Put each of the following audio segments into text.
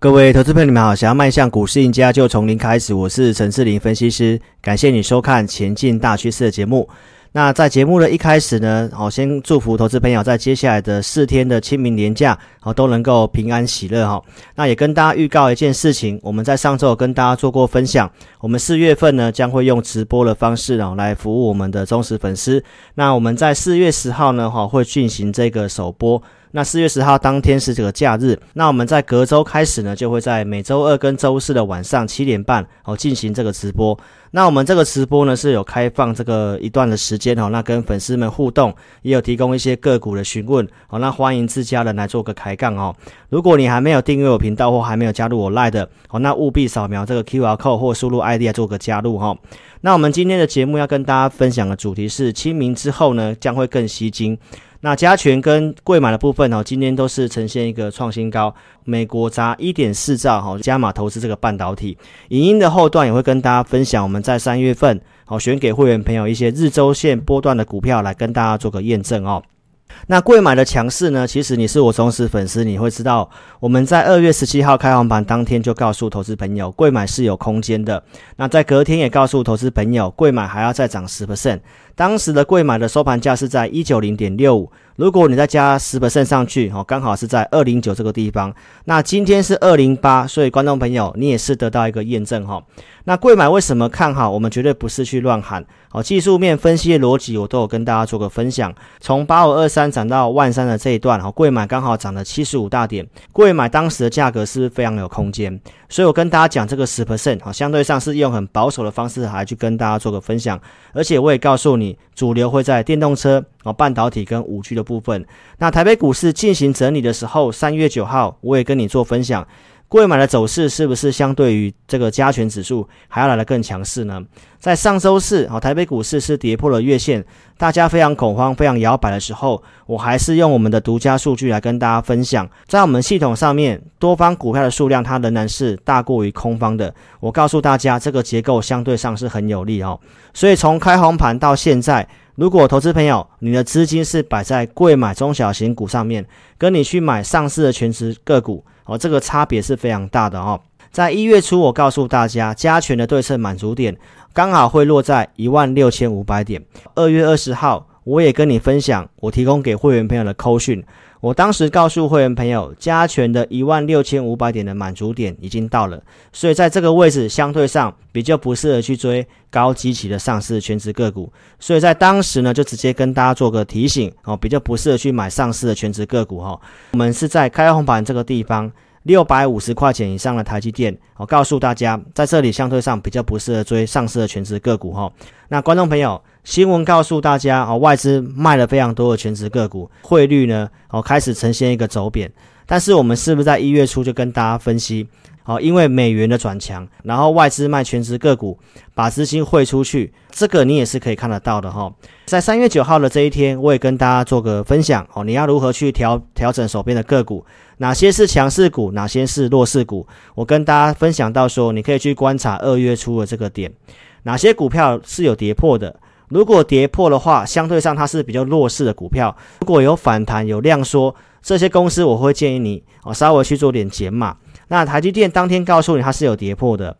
各位投资朋友，你们好！想要迈向股市赢家，就从零开始。我是陈志林分析师，感谢你收看《前进大趋势》的节目。那在节目的一开始呢，好，先祝福投资朋友在接下来的四天的清明连假，好，都能够平安喜乐哈。那也跟大家预告一件事情，我们在上周有跟大家做过分享，我们四月份呢将会用直播的方式哦来服务我们的忠实粉丝。那我们在四月十号呢，哈会进行这个首播。那四月十号当天是这个假日，那我们在隔周开始呢，就会在每周二跟周四的晚上七点半哦进行这个直播。那我们这个直播呢是有开放这个一段的时间哦，那跟粉丝们互动，也有提供一些个股的询问哦，那欢迎自家人来做个开杠哦。如果你还没有订阅我频道或还没有加入我 LINE 的哦，那务必扫描这个 QR code 或输入 ID 来做个加入哈。那我们今天的节目要跟大家分享的主题是清明之后呢将会更吸金。那加权跟贵买的部分哦，今天都是呈现一个创新高。美国砸一点四兆哈，加码投资这个半导体。影音的后段也会跟大家分享，我们在三月份好选给会员朋友一些日周线波段的股票来跟大家做个验证哦。那贵买的强势呢？其实你是我忠实粉丝，你会知道我们在二月十七号开红盘当天就告诉投资朋友，贵买是有空间的。那在隔天也告诉投资朋友，贵买还要再涨十 percent。当时的柜买的收盘价是在一九零点六五。如果你再加十 percent 上去，哦，刚好是在二零九这个地方。那今天是二零八，所以观众朋友，你也是得到一个验证哈。那柜买为什么看好？我们绝对不是去乱喊。好，技术面分析的逻辑我都有跟大家做个分享。从八五二三涨到万三的这一段，哈，柜买刚好涨了七十五大点。柜买当时的价格是非常有空间？所以我跟大家讲这个十 percent，好，相对上是用很保守的方式来去跟大家做个分享。而且我也告诉你，主流会在电动车。啊，半导体跟五 G 的部分，那台北股市进行整理的时候，三月九号我也跟你做分享，柜买的走势是不是相对于这个加权指数还要来得更强势呢？在上周四，哦，台北股市是跌破了月线，大家非常恐慌、非常摇摆的时候，我还是用我们的独家数据来跟大家分享，在我们系统上面，多方股票的数量它仍然是大过于空方的。我告诉大家，这个结构相对上是很有利哦，所以从开红盘到现在。如果投资朋友，你的资金是摆在柜买中小型股上面，跟你去买上市的全值个股，哦，这个差别是非常大的哦。在一月初，我告诉大家，加权的对称满足点刚好会落在一万六千五百点。二月二十号，我也跟你分享，我提供给会员朋友的扣讯。我当时告诉会员朋友，加权的一万六千五百点的满足点已经到了，所以在这个位置相对上比较不适合去追高基期的上市全值个股，所以在当时呢就直接跟大家做个提醒哦，比较不适合去买上市的全值个股哈。我们是在开红盘这个地方。六百五十块钱以上的台积电，我告诉大家，在这里相对上比较不适合追上市的全值个股哈。那观众朋友，新闻告诉大家，哦，外资卖了非常多的全值个股，汇率呢，哦，开始呈现一个走贬。但是我们是不是在一月初就跟大家分析，哦，因为美元的转强，然后外资卖全值个股，把资金汇出去，这个你也是可以看得到的哈。在三月九号的这一天，我也跟大家做个分享，哦，你要如何去调调整手边的个股。哪些是强势股，哪些是弱势股？我跟大家分享到说，你可以去观察二月初的这个点，哪些股票是有跌破的？如果跌破的话，相对上它是比较弱势的股票。如果有反弹、有量缩，这些公司我会建议你哦，稍微去做点减码。那台积电当天告诉你它是有跌破的，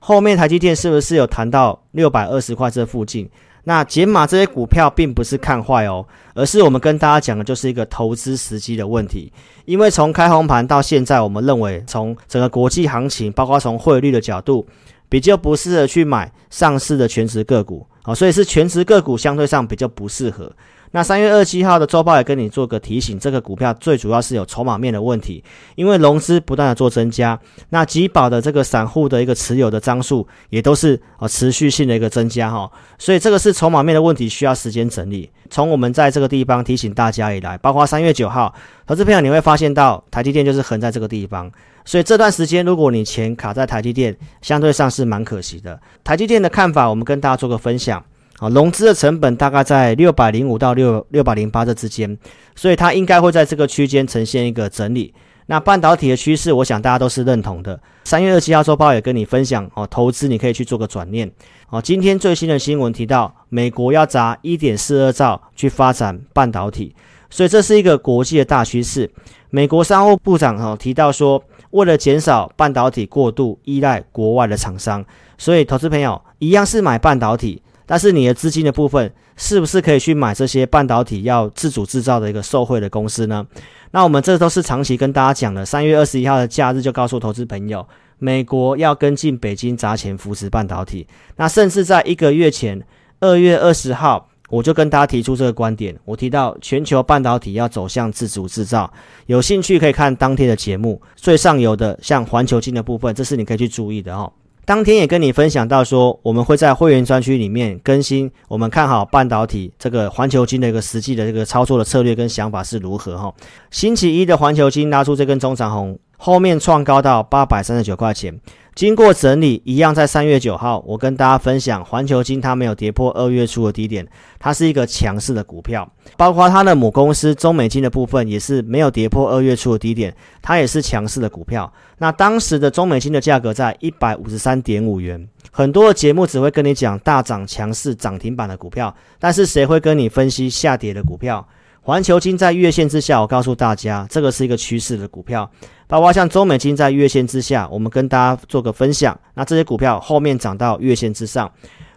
后面台积电是不是有谈到六百二十块这附近？那解码这些股票并不是看坏哦，而是我们跟大家讲的就是一个投资时机的问题。因为从开红盘到现在，我们认为从整个国际行情，包括从汇率的角度，比较不适合去买上市的全值个股啊，所以是全值个股相对上比较不适合。那三月二十七号的周报也跟你做个提醒，这个股票最主要是有筹码面的问题，因为融资不断的做增加，那集保的这个散户的一个持有的张数也都是啊持续性的一个增加哈，所以这个是筹码面的问题，需要时间整理。从我们在这个地方提醒大家以来，包括三月九号，投资朋友你会发现到台积电就是横在这个地方，所以这段时间如果你钱卡在台积电，相对上是蛮可惜的。台积电的看法，我们跟大家做个分享。啊，融资的成本大概在六百零五到六六百零八这之间，所以它应该会在这个区间呈现一个整理。那半导体的趋势，我想大家都是认同的。三月二七号周报也跟你分享哦，投资你可以去做个转念。哦，今天最新的新闻提到，美国要砸一点四二兆去发展半导体，所以这是一个国际的大趋势。美国商务部长哦提到说，为了减少半导体过度依赖国外的厂商，所以投资朋友一样是买半导体，但是你的资金的部分是不是可以去买这些半导体要自主制造的一个受惠的公司呢？那我们这都是长期跟大家讲的，三月二十一号的假日就告诉投资朋友，美国要跟进北京砸钱扶持半导体，那甚至在一个月前，二月二十号。我就跟大家提出这个观点，我提到全球半导体要走向自主制造，有兴趣可以看当天的节目，最上游的像环球金的部分，这是你可以去注意的哦。当天也跟你分享到说，我们会在会员专区里面更新，我们看好半导体这个环球金的一个实际的这个操作的策略跟想法是如何哈。星期一的环球金拉出这根中长红，后面创高到八百三十九块钱。经过整理，一样在三月九号，我跟大家分享，环球金它没有跌破二月初的低点，它是一个强势的股票，包括它的母公司中美金的部分也是没有跌破二月初的低点，它也是强势的股票。那当时的中美金的价格在一百五十三点五元，很多的节目只会跟你讲大涨强势涨停板的股票，但是谁会跟你分析下跌的股票？环球金在月线之下，我告诉大家，这个是一个趋势的股票。包括像中美金在月线之下，我们跟大家做个分享。那这些股票后面涨到月线之上，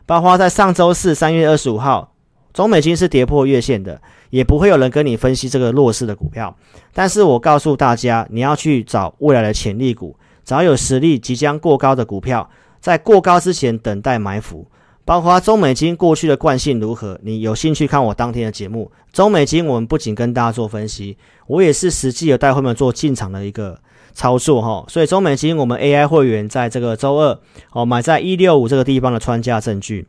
包括在上周四三月二十五号，中美金是跌破月线的，也不会有人跟你分析这个弱势的股票。但是我告诉大家，你要去找未来的潜力股，找有实力即将过高的股票，在过高之前等待埋伏。包括中美金过去的惯性如何？你有兴趣看我当天的节目？中美金我们不仅跟大家做分析，我也是实际有带会员做进场的一个操作哈。所以中美金我们 AI 会员在这个周二哦买在一六五这个地方的穿价证据。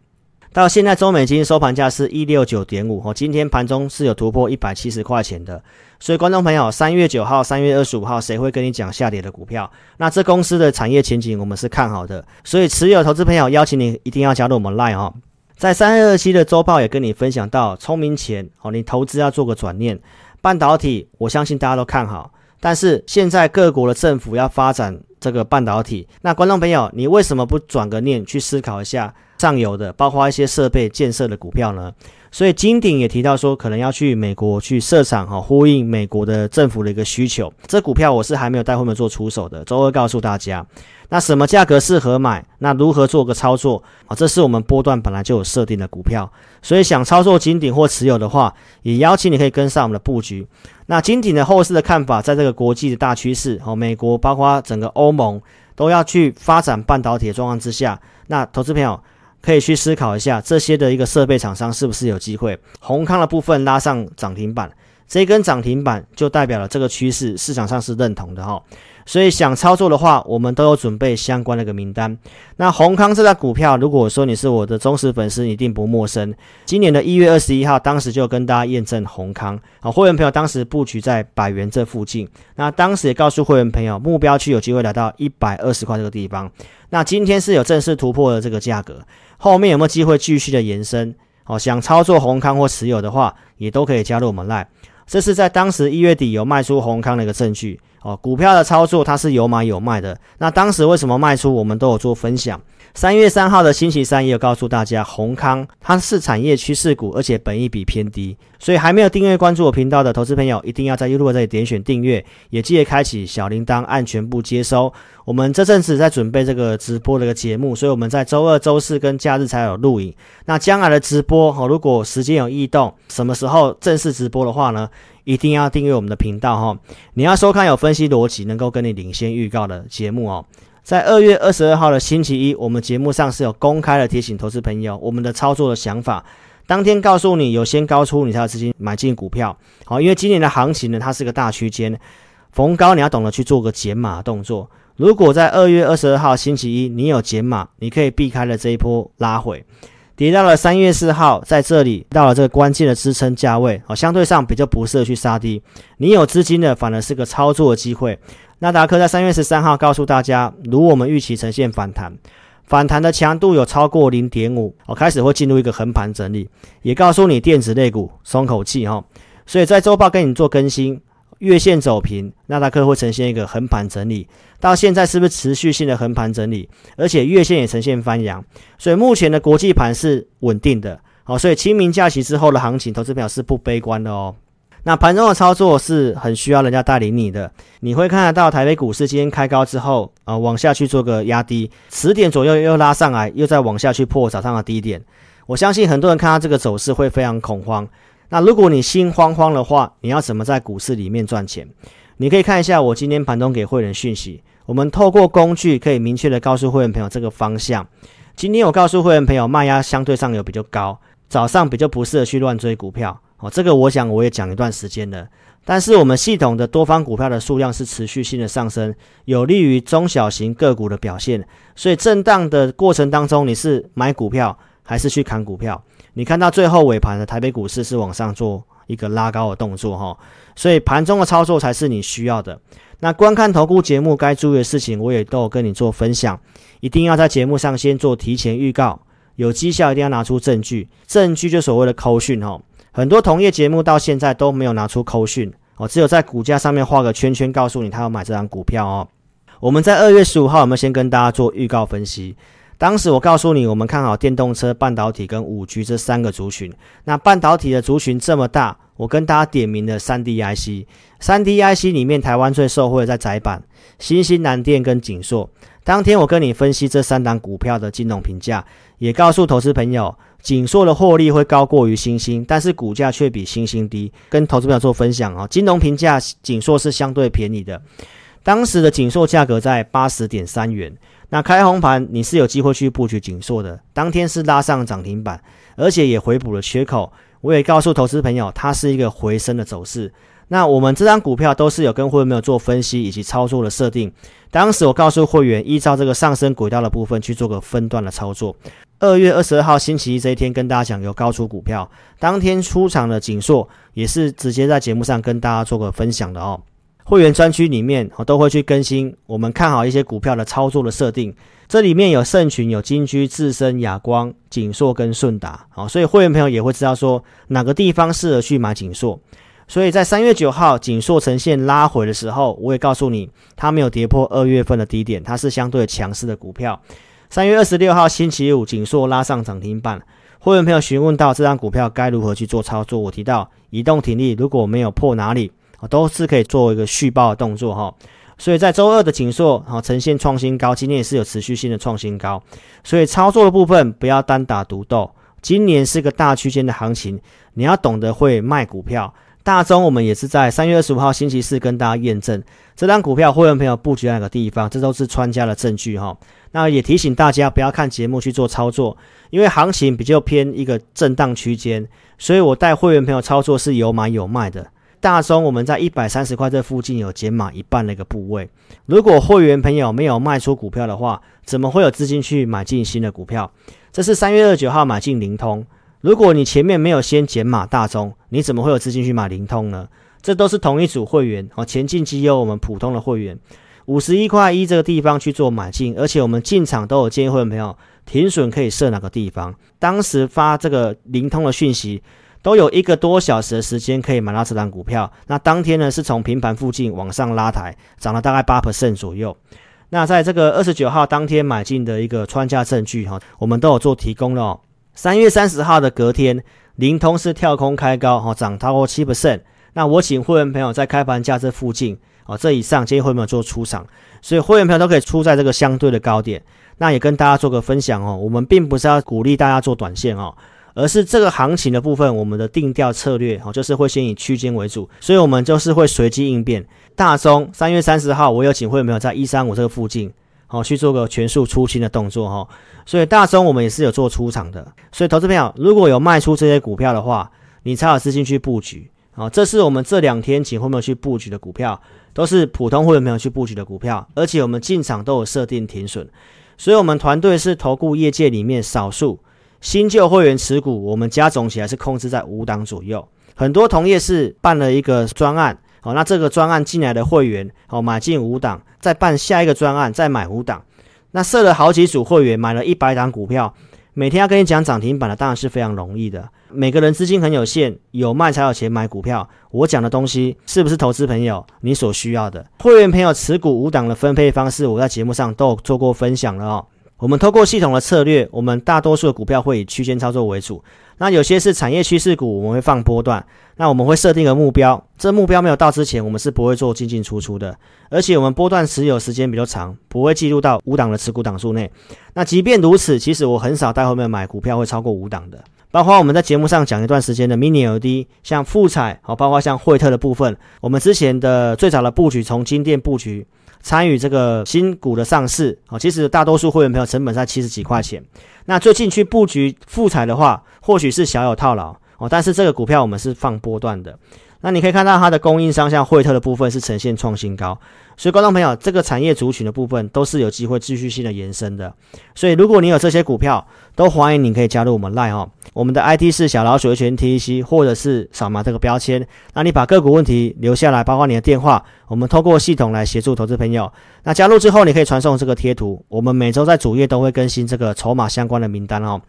到现在，中美金收盘价是一六九点五哦，今天盘中是有突破一百七十块钱的。所以，观众朋友，三月九号、三月二十五号，谁会跟你讲下跌的股票？那这公司的产业前景我们是看好的。所以，持有投资朋友邀请你一定要加入我们 Line 哦。在三月二七的周报也跟你分享到，聪明钱哦，你投资要做个转念。半导体，我相信大家都看好，但是现在各国的政府要发展这个半导体，那观众朋友，你为什么不转个念去思考一下？上游的，包括一些设备建设的股票呢，所以金鼎也提到说，可能要去美国去设厂哈，呼应美国的政府的一个需求。这股票我是还没有带会员做出手的，周二告诉大家。那什么价格适合买？那如何做个操作啊？这是我们波段本来就有设定的股票，所以想操作金鼎或持有的话，也邀请你可以跟上我们的布局。那金鼎的后市的看法，在这个国际的大趋势哦，美国包括整个欧盟都要去发展半导体的状况之下，那投资朋友。可以去思考一下，这些的一个设备厂商是不是有机会？宏康的部分拉上涨停板，这一根涨停板就代表了这个趋势市场上是认同的哈。所以想操作的话，我们都有准备相关的一个名单。那宏康这张股票，如果说你是我的忠实粉丝，一定不陌生。今年的一月二十一号，当时就跟大家验证宏康啊，会员朋友当时布局在百元这附近。那当时也告诉会员朋友，目标区有机会来到一百二十块这个地方。那今天是有正式突破的这个价格，后面有没有机会继续的延伸？哦，想操作宏康或持有的话，也都可以加入我们 Line。这是在当时一月底有卖出宏康的一个证据。哦，股票的操作它是有买有卖的。那当时为什么卖出？我们都有做分享。三月三号的星期三也有告诉大家，宏康它是产业趋势股，而且本益比偏低。所以还没有订阅关注我频道的投资朋友，一定要在 YouTube 这里点选订阅，也记得开启小铃铛，按全部接收。我们这阵子在准备这个直播的一个节目，所以我们在周二、周四跟假日才有录影。那将来的直播，哦，如果时间有异动，什么时候正式直播的话呢？一定要订阅我们的频道哈！你要收看有分析逻辑、能够跟你领先预告的节目哦。在二月二十二号的星期一，我们节目上是有公开的提醒投资朋友，我们的操作的想法。当天告诉你，有先高出，你才有资金买进股票。好，因为今年的行情呢，它是个大区间，逢高你要懂得去做个减码动作。如果在二月二十二号星期一你有减码，你可以避开了这一波拉回。跌到了三月四号，在这里到了这个关键的支撑价位，哦，相对上比较不适合去杀低。你有资金的，反而是个操作的机会。纳达克在三月十三号告诉大家，如我们预期呈现反弹，反弹的强度有超过零点五，哦，开始会进入一个横盘整理。也告诉你电子类股松口气哈，所以在周报跟你做更新。月线走平，纳达克会呈现一个横盘整理，到现在是不是持续性的横盘整理？而且月线也呈现翻阳，所以目前的国际盘是稳定的。好，所以清明假期之后的行情，投资朋友是不悲观的哦。那盘中的操作是很需要人家带领你的。你会看得到台北股市今天开高之后，呃，往下去做个压低，十点左右又拉上来，又再往下去破早上的低点。我相信很多人看到这个走势会非常恐慌。那如果你心慌慌的话，你要怎么在股市里面赚钱？你可以看一下我今天盘中给会员讯息，我们透过工具可以明确的告诉会员朋友这个方向。今天我告诉会员朋友，卖压相对上有比较高，早上比较不适合去乱追股票。哦，这个我想我也讲一段时间了。但是我们系统的多方股票的数量是持续性的上升，有利于中小型个股的表现。所以震荡的过程当中，你是买股票还是去砍股票？你看到最后尾盘的台北股市是往上做一个拉高的动作哈。所以盘中的操作才是你需要的。那观看投顾节目该注意的事情，我也都有跟你做分享。一定要在节目上先做提前预告，有绩效一定要拿出证据，证据就所谓的扣讯哈。很多同业节目到现在都没有拿出扣讯哦，只有在股价上面画个圈圈，告诉你他要买这张股票哦。我们在二月十五号，我们先跟大家做预告分析。当时我告诉你，我们看好电动车、半导体跟五 G 这三个族群。那半导体的族群这么大，我跟大家点名了三 D IC。三 D IC 里面，台湾最受惠的在载板、新兴南电跟景硕。当天我跟你分析这三档股票的金融评价，也告诉投资朋友，景硕的获利会高过于新兴，但是股价却比新兴低。跟投资朋友做分享啊，金融评价景硕是相对便宜的。当时的景硕价格在八十点三元，那开红盘你是有机会去布局景硕的。当天是拉上涨停板，而且也回补了缺口。我也告诉投资朋友，它是一个回升的走势。那我们这张股票都是有跟会员朋友做分析以及操作的设定。当时我告诉会员，依照这个上升轨道的部分去做个分段的操作。二月二十二号星期一这一天，跟大家讲有高出股票，当天出场的景硕也是直接在节目上跟大家做个分享的哦。会员专区里面我都会去更新我们看好一些股票的操作的设定，这里面有盛群、有金居、智伸、亚光、景硕跟顺达，好，所以会员朋友也会知道说哪个地方适合去买景硕。所以在三月九号，景硕呈现拉回的时候，我也告诉你，它没有跌破二月份的低点，它是相对强势的股票。三月二十六号星期五，景硕拉上涨停板，会员朋友询问到这张股票该如何去做操作，我提到移动停利，如果没有破哪里，都是可以做一个续报的动作哈。所以在周二的景硕，好呈现创新高，今天也是有持续性的创新高。所以操作的部分不要单打独斗，今年是个大区间的行情，你要懂得会卖股票。大中，我们也是在三月二十五号星期四跟大家验证这张股票，会员朋友布局在哪个地方，这都是专家的证据哈。那也提醒大家不要看节目去做操作，因为行情比较偏一个震荡区间，所以我带会员朋友操作是有买有卖的。大中我们在一百三十块这附近有减码一半的一个部位，如果会员朋友没有卖出股票的话，怎么会有资金去买进新的股票？这是三月二十九号买进灵通。如果你前面没有先减码大中，你怎么会有资金去买灵通呢？这都是同一组会员哦，前进绩优我们普通的会员，五十一块一这个地方去做买进，而且我们进场都有建议会员朋友停损可以设哪个地方。当时发这个灵通的讯息，都有一个多小时的时间可以买到这档股票。那当天呢是从平盘附近往上拉抬，涨了大概八 percent 左右。那在这个二十九号当天买进的一个穿价证据哈，我们都有做提供了。三月三十号的隔天，灵通是跳空开高，哈，涨超过七 percent。那我请会员朋友在开盘价这附近，哦，这以上建议会员朋友做出场，所以会员朋友都可以出在这个相对的高点。那也跟大家做个分享哦，我们并不是要鼓励大家做短线哦，而是这个行情的部分，我们的定调策略哦，就是会先以区间为主，所以我们就是会随机应变。大中三月三十号，我有请会员朋友在一三五这个附近。好，去做个全数出清的动作哈，所以大中我们也是有做出场的，所以投资朋友如果有卖出这些股票的话，你才有资金去布局。好，这是我们这两天请会员去布局的股票，都是普通会员朋友去布局的股票，而且我们进场都有设定停损，所以我们团队是投顾业界里面少数新旧会员持股，我们加总起来是控制在五档左右，很多同业是办了一个专案。好，那这个专案进来的会员，好，买进五档，再办下一个专案，再买五档，那设了好几组会员，买了一百档股票，每天要跟你讲涨停板的，当然是非常容易的。每个人资金很有限，有卖才有钱买股票。我讲的东西是不是投资朋友你所需要的？会员朋友持股五档的分配方式，我在节目上都有做过分享了哦。我们透过系统的策略，我们大多数的股票会以区间操作为主。那有些是产业趋势股，我们会放波段。那我们会设定个目标，这目标没有到之前，我们是不会做进进出出的。而且我们波段持有时间比较长，不会计入到五档的持股档数内。那即便如此，其实我很少在后面买股票会超过五档的。包括我们在节目上讲一段时间的 Mini LED，像富采，好，包括像惠特的部分，我们之前的最早的布局从金电布局。参与这个新股的上市，啊，其实大多数会员朋友成本在七十几块钱。那最近去布局复彩的话，或许是小有套牢哦，但是这个股票我们是放波段的。那你可以看到它的供应商像惠特的部分是呈现创新高，所以观众朋友，这个产业族群的部分都是有机会继续性的延伸的。所以如果你有这些股票，都欢迎你可以加入我们 Line 哦，我们的 ID 是小老鼠 HNTEC，或者是扫码这个标签，那你把个股问题留下来，包括你的电话，我们透过系统来协助投资朋友。那加入之后，你可以传送这个贴图，我们每周在主页都会更新这个筹码相关的名单哦。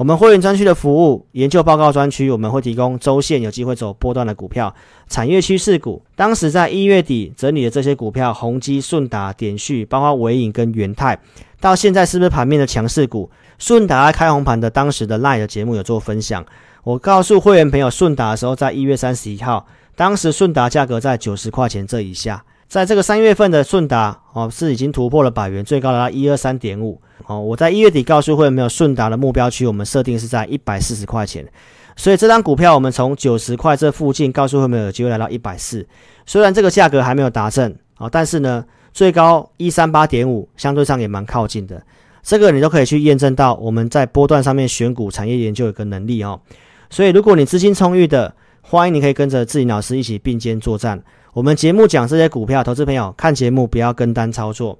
我们会员专区的服务研究报告专区，我们会提供周线有机会走波段的股票，产业趋势股。当时在一月底整理的这些股票，宏基、顺达、点序，包括纬颖跟元泰，到现在是不是盘面的强势股？顺达开红盘的当时的 LINE 的节目有做分享，我告诉会员朋友，顺达的时候在一月三十一号，当时顺达价格在九十块钱这以下。在这个三月份的顺达哦，是已经突破了百元，最高达到一二三点五哦。我在一月底告诉会员，没有顺达的目标区，我们设定是在一百四十块钱。所以这张股票我们从九十块这附近告诉会员有机会来到一百四。虽然这个价格还没有达阵啊，但是呢，最高一三八点五，相对上也蛮靠近的。这个你都可以去验证到我们在波段上面选股产业研究有个能力哦。所以如果你资金充裕的，欢迎你可以跟着志霖老师一起并肩作战。我们节目讲这些股票，投资朋友看节目不要跟单操作，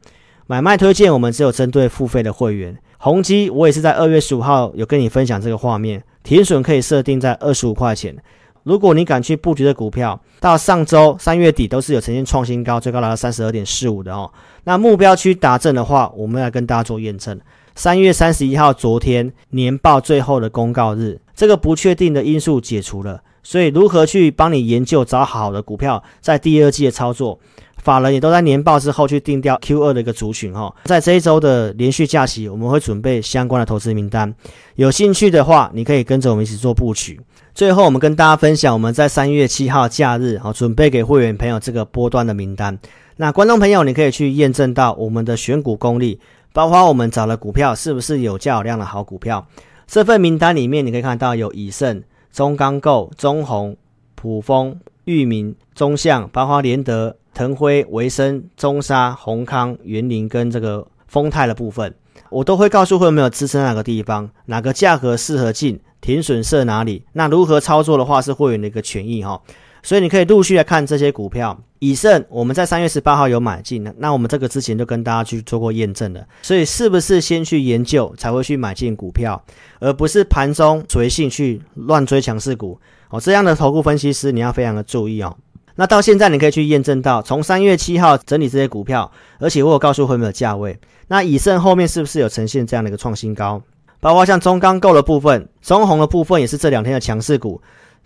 买卖推荐我们只有针对付费的会员。宏基我也是在二月十五号有跟你分享这个画面，停损可以设定在二十五块钱。如果你敢去布局的股票，到上周三月底都是有呈现创新高，最高达到三十二点四五的哦。那目标区达阵的话，我们来跟大家做验证。三月三十一号，昨天年报最后的公告日，这个不确定的因素解除了。所以，如何去帮你研究找好的股票，在第二季的操作，法人也都在年报之后去定调 Q 二的一个族群哈。在这一周的连续假期，我们会准备相关的投资名单。有兴趣的话，你可以跟着我们一起做布局。最后，我们跟大家分享我们在三月七号假日啊，准备给会员朋友这个波段的名单。那观众朋友，你可以去验证到我们的选股功力，包括我们找的股票是不是有价有量的好股票。这份名单里面，你可以看到有以盛。中钢构、中宏、普丰、裕民、中橡、包括联德、腾辉、维生、中沙、宏康、园林跟这个丰泰的部分，我都会告诉会员有没有支撑哪个地方，哪个价格适合进，停损设哪里。那如何操作的话，是会员的一个权益哈。所以你可以陆续来看这些股票。以盛我们在三月十八号有买进，那我们这个之前就跟大家去做过验证了。所以是不是先去研究才会去买进股票，而不是盘中随性去乱追强势股？哦，这样的投顾分析师你要非常的注意哦。那到现在你可以去验证到，从三月七号整理这些股票，而且我有告诉会员的价位。那以盛后面是不是有呈现这样的一个创新高？包括像中钢构的部分、中红的部分，也是这两天的强势股。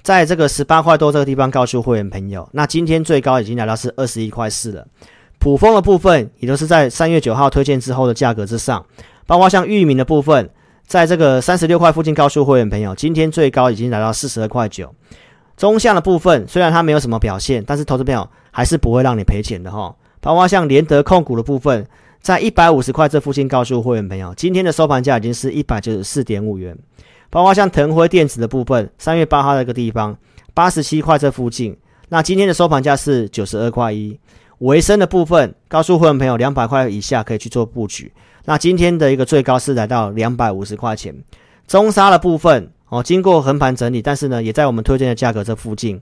在这个十八块多这个地方，告诉会员朋友，那今天最高已经来到是二十一块四了。卜蜂的部分也都是在三月九号推荐之后的价格之上，包括像域名的部分，在这个三十六块附近，告诉会员朋友，今天最高已经来到四十二块九。中橡的部分虽然它没有什么表现，但是投资朋友还是不会让你赔钱的哈。包括像联德控股的部分，在一百五十块这附近，告诉会员朋友，今天的收盘价已经是一百九十四点五元。包括像腾辉电子的部分，三月八号那个地方八十七块这附近，那今天的收盘价是九十二块一。维生的部分，告诉会员朋友两百块以下可以去做布局。那今天的一个最高是来到两百五十块钱。中沙的部分哦，经过横盘整理，但是呢，也在我们推荐的价格这附近。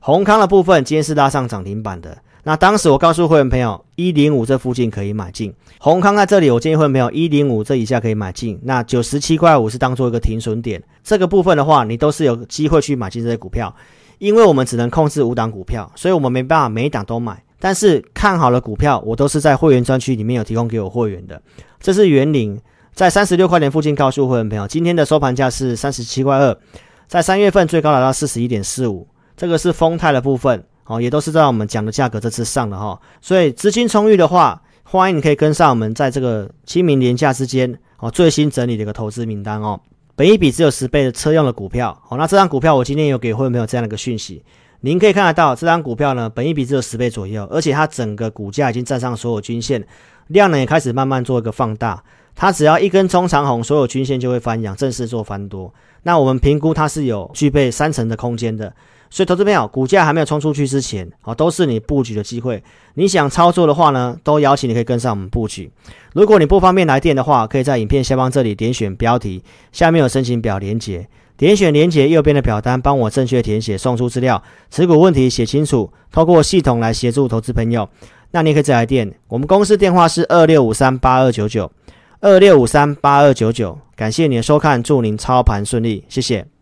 宏康的部分今天是拉上涨停板的。那当时我告诉会员朋友，一零五这附近可以买进。宏康在这里，我建议会员朋友一零五这以下可以买进。那九十七块五是当做一个停损点。这个部分的话，你都是有机会去买进这些股票，因为我们只能控制五档股票，所以我们没办法每一档都买。但是看好的股票，我都是在会员专区里面有提供给我会员的。这是元凌，在三十六块钱附近告诉会员朋友，今天的收盘价是三十七块二，在三月份最高达到四十一点四五。这个是丰泰的部分。哦，也都是在我们讲的价格这次上的哈，所以资金充裕的话，欢迎你可以跟上我们在这个清明连假之间哦最新整理的一个投资名单哦。本一比只有十倍的车用的股票，好，那这张股票我今天有给会员朋友这样的一个讯息，您可以看得到这张股票呢，本一比只有十倍左右，而且它整个股价已经站上所有均线，量呢也开始慢慢做一个放大，它只要一根中长红，所有均线就会翻阳，正式做翻多。那我们评估它是有具备三成的空间的。所以，投资朋友，股价还没有冲出去之前，哦，都是你布局的机会。你想操作的话呢，都邀请你可以跟上我们布局。如果你不方便来电的话，可以在影片下方这里点选标题，下面有申请表连接，点选连接右边的表单，帮我正确填写，送出资料，持股问题写清楚，透过系统来协助投资朋友。那你可以再来电，我们公司电话是二六五三八二九九，二六五三八二九九。感谢你的收看，祝您操盘顺利，谢谢。